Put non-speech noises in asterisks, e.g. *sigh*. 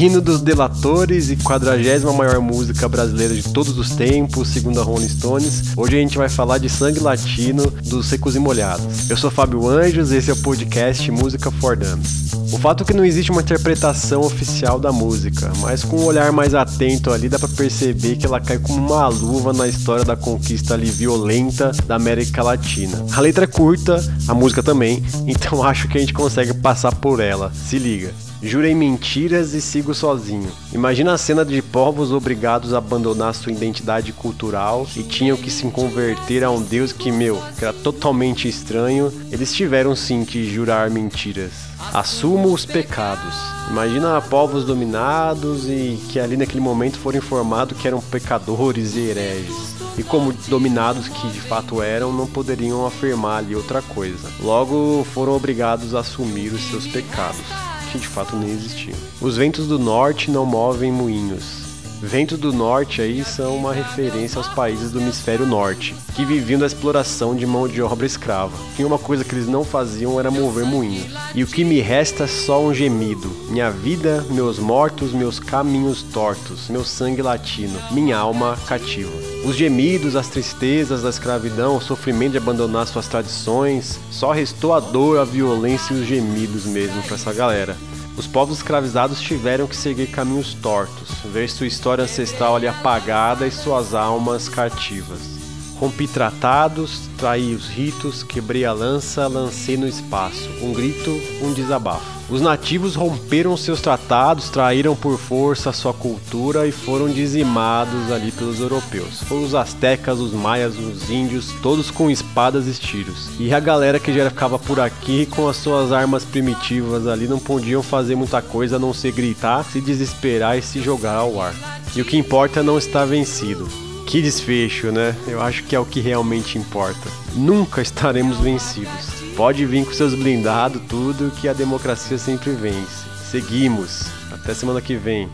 Hino dos Delatores e 40 maior música brasileira de todos os tempos, segundo a Rolling Stones. Hoje a gente vai falar de Sangue Latino dos Secos e Molhados. Eu sou Fábio Anjos, esse é o podcast Música for Dummies. O fato é que não existe uma interpretação oficial da música, mas com um olhar mais atento ali dá para perceber que ela cai como uma luva na história da conquista ali violenta da América Latina. A letra é curta, a música também, *laughs* então acho que a gente consegue passar por ela. Se liga. Jurei mentiras e sigo sozinho. Imagina a cena de povos obrigados a abandonar sua identidade cultural e tinham que se converter a um deus que, meu, que era totalmente estranho. Eles tiveram sim que jurar mentiras. Assumo os pecados. Imagina povos dominados e que ali naquele momento foram informados que eram pecadores e hereges e como dominados que de fato eram, não poderiam afirmar ali outra coisa. Logo foram obrigados a assumir os seus pecados que de fato nem existiam. Os ventos do norte não movem moinhos. Ventos do norte aí são uma referência aos países do hemisfério norte, que viviam da exploração de mão de obra escrava. E uma coisa que eles não faziam era mover moinhos. E o que me resta é só um gemido. Minha vida, meus mortos, meus caminhos tortos, meu sangue latino, minha alma cativa. Os gemidos, as tristezas da escravidão, o sofrimento de abandonar suas tradições, só restou a dor, a violência e os gemidos mesmo para essa galera. Os povos escravizados tiveram que seguir caminhos tortos, ver sua história ancestral ali apagada e suas almas cativas. Rompi tratados, traí os ritos, quebrei a lança, lancei no espaço. Um grito, um desabafo. Os nativos romperam seus tratados, traíram por força sua cultura e foram dizimados ali pelos europeus. Foram os astecas, os maias, os índios, todos com espadas e tiros. E a galera que já ficava por aqui com as suas armas primitivas ali não podiam fazer muita coisa a não ser gritar, se desesperar e se jogar ao ar. E o que importa é não estar vencido. Que desfecho, né? Eu acho que é o que realmente importa. Nunca estaremos vencidos. Pode vir com seus blindados, tudo que a democracia sempre vence. Seguimos. Até semana que vem.